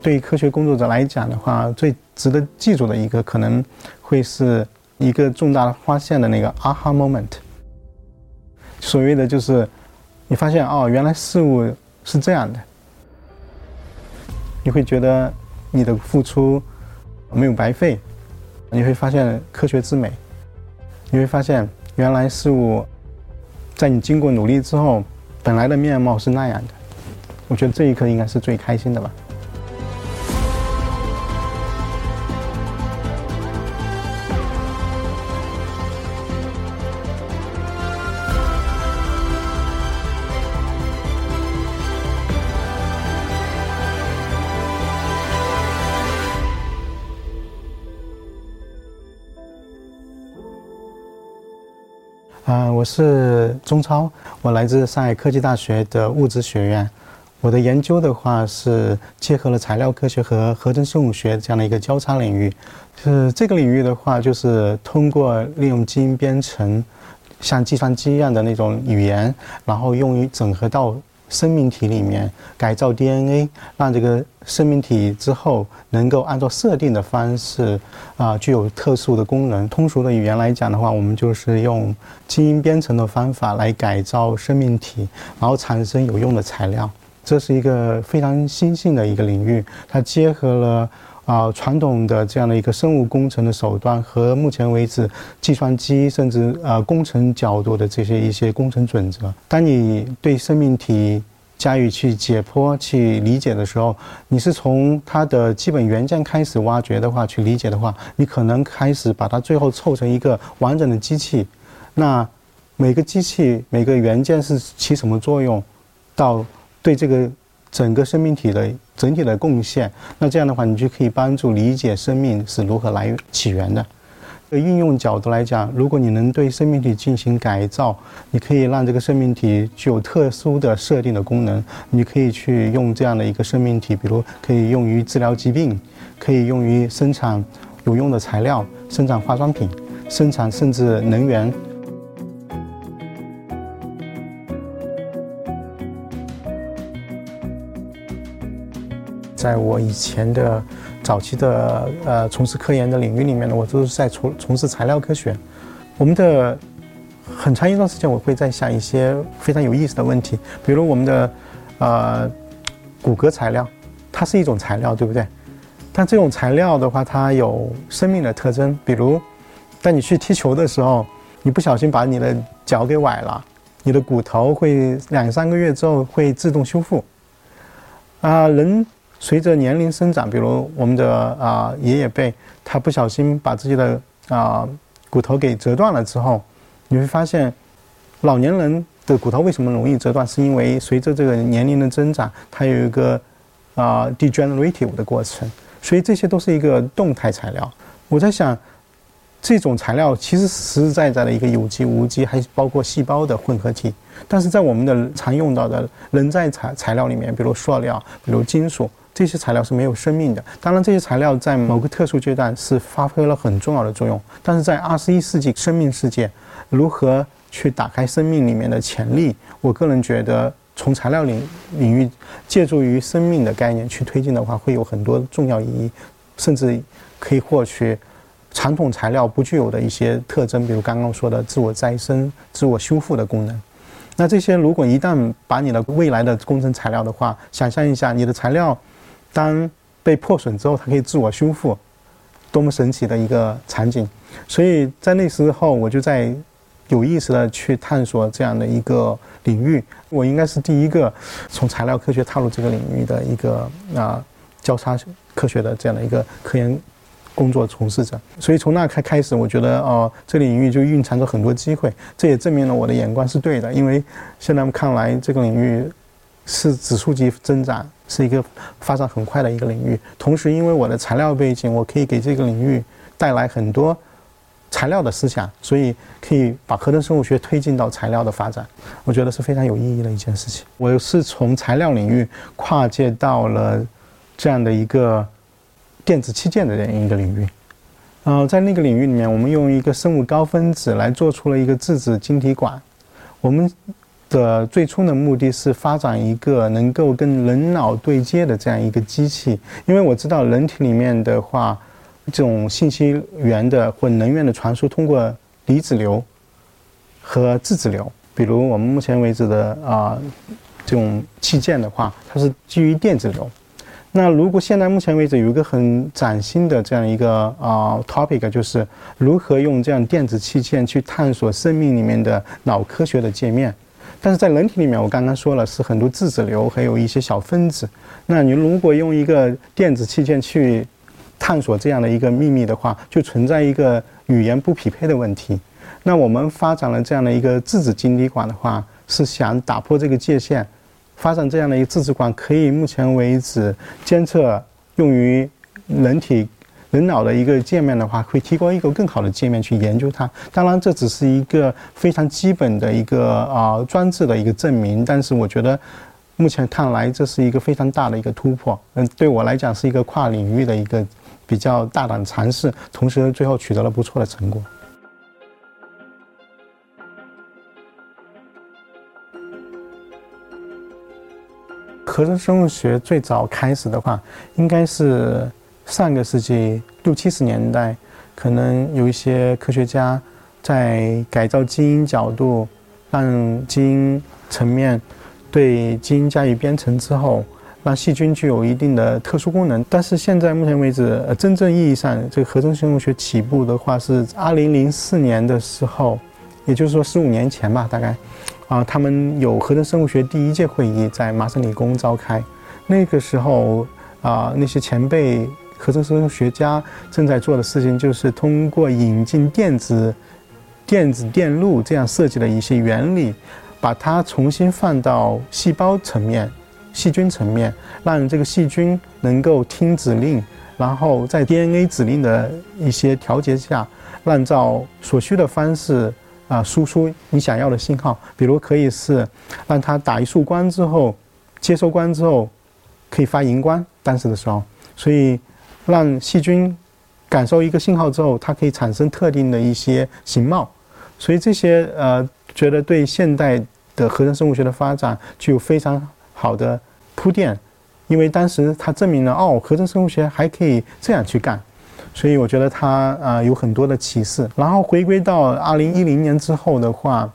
对科学工作者来讲的话，最值得记住的一个可能会是一个重大发现的那个 aha moment。所谓的就是你发现哦，原来事物是这样的，你会觉得你的付出没有白费，你会发现科学之美，你会发现原来事物在你经过努力之后，本来的面貌是那样的。我觉得这一刻应该是最开心的吧。我是钟超，我来自上海科技大学的物质学院。我的研究的话是结合了材料科学和合成生物学这样的一个交叉领域。是这个领域的话，就是通过利用基因编程，像计算机一样的那种语言，然后用于整合到。生命体里面改造 DNA，让这个生命体之后能够按照设定的方式啊，具有特殊的功能。通俗的语言来讲的话，我们就是用基因编程的方法来改造生命体，然后产生有用的材料。这是一个非常新兴的一个领域，它结合了。啊，传统的这样的一个生物工程的手段和目前为止计算机甚至呃工程角度的这些一些工程准则，当你对生命体加以去解剖、去理解的时候，你是从它的基本元件开始挖掘的话，去理解的话，你可能开始把它最后凑成一个完整的机器。那每个机器、每个元件是起什么作用，到对这个。整个生命体的整体的贡献，那这样的话，你就可以帮助理解生命是如何来起源的。运用角度来讲，如果你能对生命体进行改造，你可以让这个生命体具有特殊的设定的功能。你可以去用这样的一个生命体，比如可以用于治疗疾病，可以用于生产有用的材料，生产化妆品，生产甚至能源。在我以前的早期的呃从事科研的领域里面呢，我都是在从从事材料科学。我们的很长一段时间，我会在想一些非常有意思的问题，比如我们的呃骨骼材料，它是一种材料，对不对？但这种材料的话，它有生命的特征，比如当你去踢球的时候，你不小心把你的脚给崴了，你的骨头会两三个月之后会自动修复。啊，人。随着年龄生长，比如我们的啊爷爷辈，他不小心把自己的啊骨头给折断了之后，你会发现，老年人的骨头为什么容易折断？是因为随着这个年龄的增长，它有一个啊 degenerative 的过程。所以这些都是一个动态材料。我在想，这种材料其实实实在在的一个有机、无机，还包括细胞的混合体。但是在我们的常用到的人在材材料里面，比如塑料，比如金属。这些材料是没有生命的。当然，这些材料在某个特殊阶段是发挥了很重要的作用。但是在二十一世纪生命世界，如何去打开生命里面的潜力？我个人觉得，从材料领领域借助于生命的概念去推进的话，会有很多重要意义，甚至可以获取传统材料不具有的一些特征，比如刚刚说的自我再生、自我修复的功能。那这些如果一旦把你的未来的工程材料的话，想象一下，你的材料。当被破损之后，它可以自我修复，多么神奇的一个场景！所以在那时候，我就在有意识的去探索这样的一个领域。我应该是第一个从材料科学踏入这个领域的一个啊交叉科学的这样的一个科研工作从事者。所以从那开开始，我觉得哦，这个领域就蕴藏着很多机会。这也证明了我的眼光是对的，因为现在看来这个领域是指数级增长。是一个发展很快的一个领域，同时因为我的材料背景，我可以给这个领域带来很多材料的思想，所以可以把合成生物学推进到材料的发展，我觉得是非常有意义的一件事情。我是从材料领域跨界到了这样的一个电子器件的这样一个领域。呃，在那个领域里面，我们用一个生物高分子来做出了一个质子晶体管。我们的最初的目的是发展一个能够跟人脑对接的这样一个机器，因为我知道人体里面的话，这种信息源的或能源的传输通过离子流和质子流。比如我们目前为止的啊这种器件的话，它是基于电子流。那如果现在目前为止有一个很崭新的这样一个啊 topic，就是如何用这样电子器件去探索生命里面的脑 科学的界面。但是在人体里面，我刚刚说了是很多质子流，还有一些小分子。那你如果用一个电子器件去探索这样的一个秘密的话，就存在一个语言不匹配的问题。那我们发展了这样的一个质子晶体管的话，是想打破这个界限。发展这样的一个质子管，可以目前为止监测用于人体人脑的一个界面的话，会提供一个更好的界面去研究它。当然，这只是一个非常基本的一个啊装置的一个证明，但是我觉得目前看来这是一个非常大的一个突破。嗯，对我来讲是一个跨领域的一个比较大胆尝试，同时最后取得了不错的成果。合成生物学最早开始的话，应该是上个世纪六七十年代，可能有一些科学家在改造基因角度，让基因层面对基因加以编程之后，让细菌具有一定的特殊功能。但是现在目前为止，呃真正意义上这个合成生物学起步的话，是二零零四年的时候，也就是说十五年前吧，大概。啊，他们有合成生物学第一届会议在麻省理工召开，那个时候啊，那些前辈合成生物学家正在做的事情就是通过引进电子、电子电路这样设计的一些原理，把它重新放到细胞层面、细菌层面，让这个细菌能够听指令，然后在 DNA 指令的一些调节下，按照所需的方式。啊，输出你想要的信号，比如可以是让它打一束光之后，接收光之后可以发荧光，当时的时候，所以让细菌感受一个信号之后，它可以产生特定的一些形貌，所以这些呃，觉得对现代的合成生物学的发展具有非常好的铺垫，因为当时它证明了哦，合成生物学还可以这样去干。所以我觉得它啊有很多的启示。然后回归到二零一零年之后的话，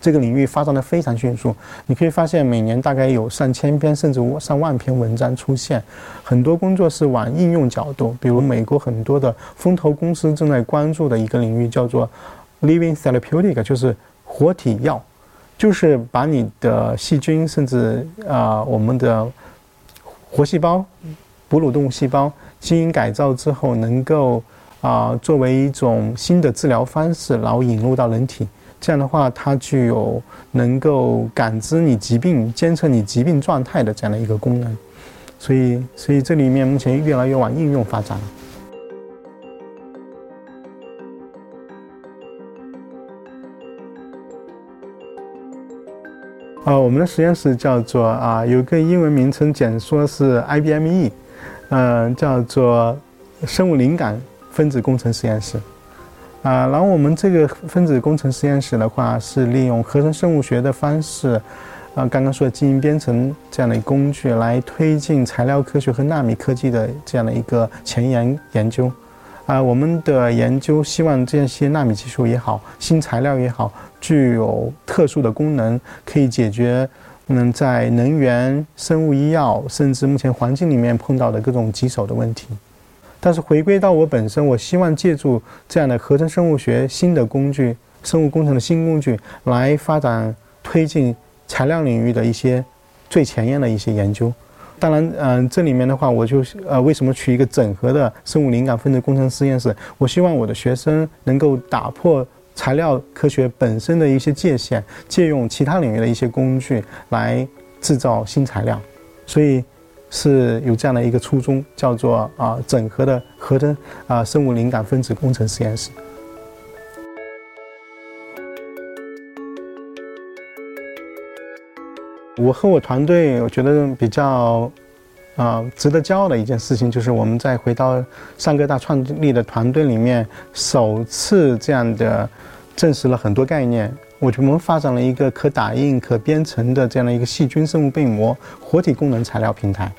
这个领域发展的非常迅速。你可以发现每年大概有上千篇甚至上万篇文章出现，很多工作是往应用角度，比如美国很多的风投公司正在关注的一个领域叫做 living therapeutic，就是活体药，就是把你的细菌甚至啊我们的活细胞、哺乳动物细胞。基因改造之后，能够啊作为一种新的治疗方式，然后引入到人体。这样的话，它具有能够感知你疾病、监测你疾病状态的这样的一个功能。所以，所以这里面目前越来越往应用发展了。呃，我们的实验室叫做啊，有个英文名称简说是 IBME。嗯，叫做生物灵感分子工程实验室，啊，然后我们这个分子工程实验室的话，是利用合成生物学的方式，啊，刚刚说的基因编程这样的工具来推进材料科学和纳米科技的这样的一个前沿研究，啊，我们的研究希望这些纳米技术也好，新材料也好，具有特殊的功能，可以解决。嗯，在能源、生物医药，甚至目前环境里面碰到的各种棘手的问题，但是回归到我本身，我希望借助这样的合成生物学新的工具、生物工程的新工具来发展推进材料领域的一些最前沿的一些研究。当然，嗯，这里面的话，我就呃，为什么取一个整合的生物灵感分子工程实验室？我希望我的学生能够打破。材料科学本身的一些界限，借用其他领域的一些工具来制造新材料，所以是有这样的一个初衷，叫做啊整合的合成啊生物灵感分子工程实验室。我和我团队，我觉得比较啊，值得骄傲的一件事情，就是我们在回到上科大创立的团队里面，首次这样的证实了很多概念。我们发展了一个可打印、可编程的这样的一个细菌生物被膜活体功能材料平台。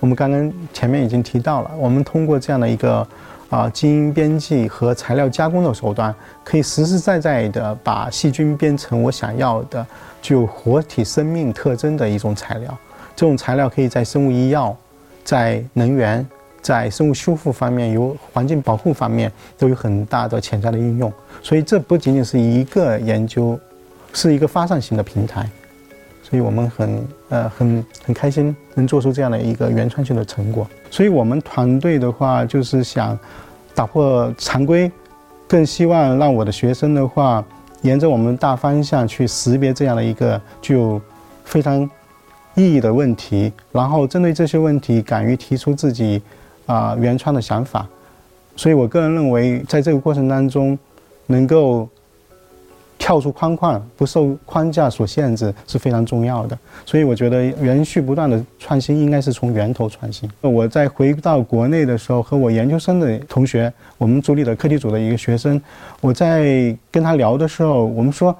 我们刚刚前面已经提到了，我们通过这样的一个啊基因编辑和材料加工的手段，可以实实在在的把细菌编成我想要的具有活体生命特征的一种材料。这种材料可以在生物医药、在能源、在生物修复方面、有环境保护方面都有很大的潜在的应用。所以这不仅仅是一个研究，是一个发散型的平台。所以我们很呃很很开心能做出这样的一个原创性的成果。所以我们团队的话就是想打破常规，更希望让我的学生的话沿着我们大方向去识别这样的一个具有非常。意义的问题，然后针对这些问题，敢于提出自己啊原创的想法，所以我个人认为，在这个过程当中，能够跳出框框，不受框架所限制是非常重要的。所以我觉得，延续不断的创新应该是从源头创新。我在回到国内的时候，和我研究生的同学，我们组里的课题组的一个学生，我在跟他聊的时候，我们说。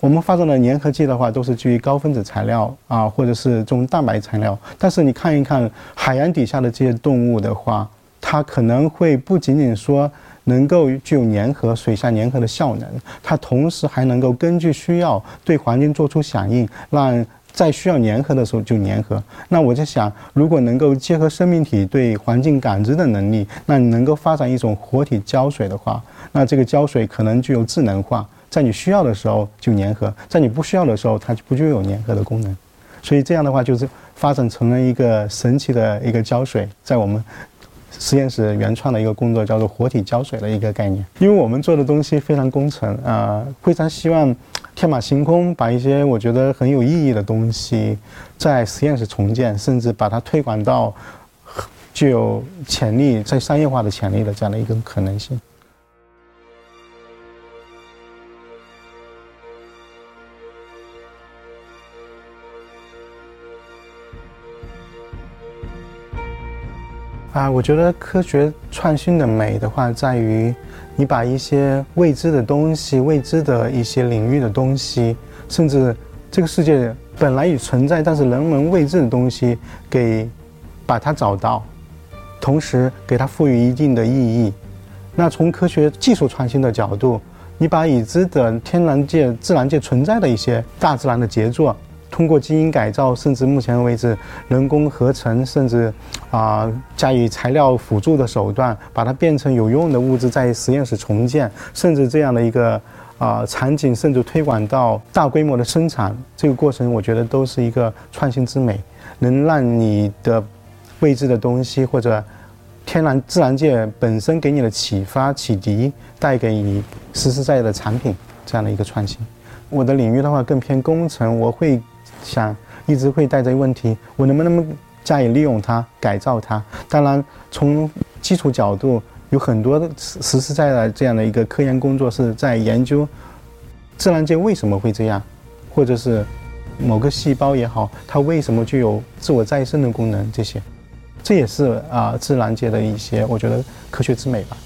我们发展的粘合剂的话，都是基于高分子材料啊，或者是这种蛋白材料。但是你看一看海洋底下的这些动物的话，它可能会不仅仅说能够具有粘合、水下粘合的效能，它同时还能够根据需要对环境做出响应，让在需要粘合的时候就粘合。那我就想，如果能够结合生命体对环境感知的能力，那你能够发展一种活体胶水的话，那这个胶水可能具有智能化。在你需要的时候就粘合，在你不需要的时候它就不具有粘合的功能，所以这样的话就是发展成了一个神奇的一个胶水，在我们实验室原创的一个工作叫做活体胶水的一个概念。因为我们做的东西非常工程啊，非常希望天马行空，把一些我觉得很有意义的东西在实验室重建，甚至把它推广到具有潜力在商业化的潜力的这样的一个可能性。啊，我觉得科学创新的美的话，在于你把一些未知的东西、未知的一些领域的东西，甚至这个世界本来已存在但是人们未知的东西，给把它找到，同时给它赋予一定的意义。那从科学技术创新的角度，你把已知的天然界、自然界存在的一些大自然的杰作。通过基因改造，甚至目前为止人工合成，甚至啊加以材料辅助的手段，把它变成有用的物质，在实验室重建，甚至这样的一个啊场景，甚至推广到大规模的生产，这个过程我觉得都是一个创新之美，能让你的未知的东西或者天然自然界本身给你的启发启迪，带给你实实在在的产品这样的一个创新。我的领域的话更偏工程，我会。想一直会带着问题，我能不能加以利用它、改造它？当然，从基础角度，有很多实实在在这样的一个科研工作是在研究自然界为什么会这样，或者是某个细胞也好，它为什么具有自我再生的功能？这些，这也是啊自然界的一些我觉得科学之美吧。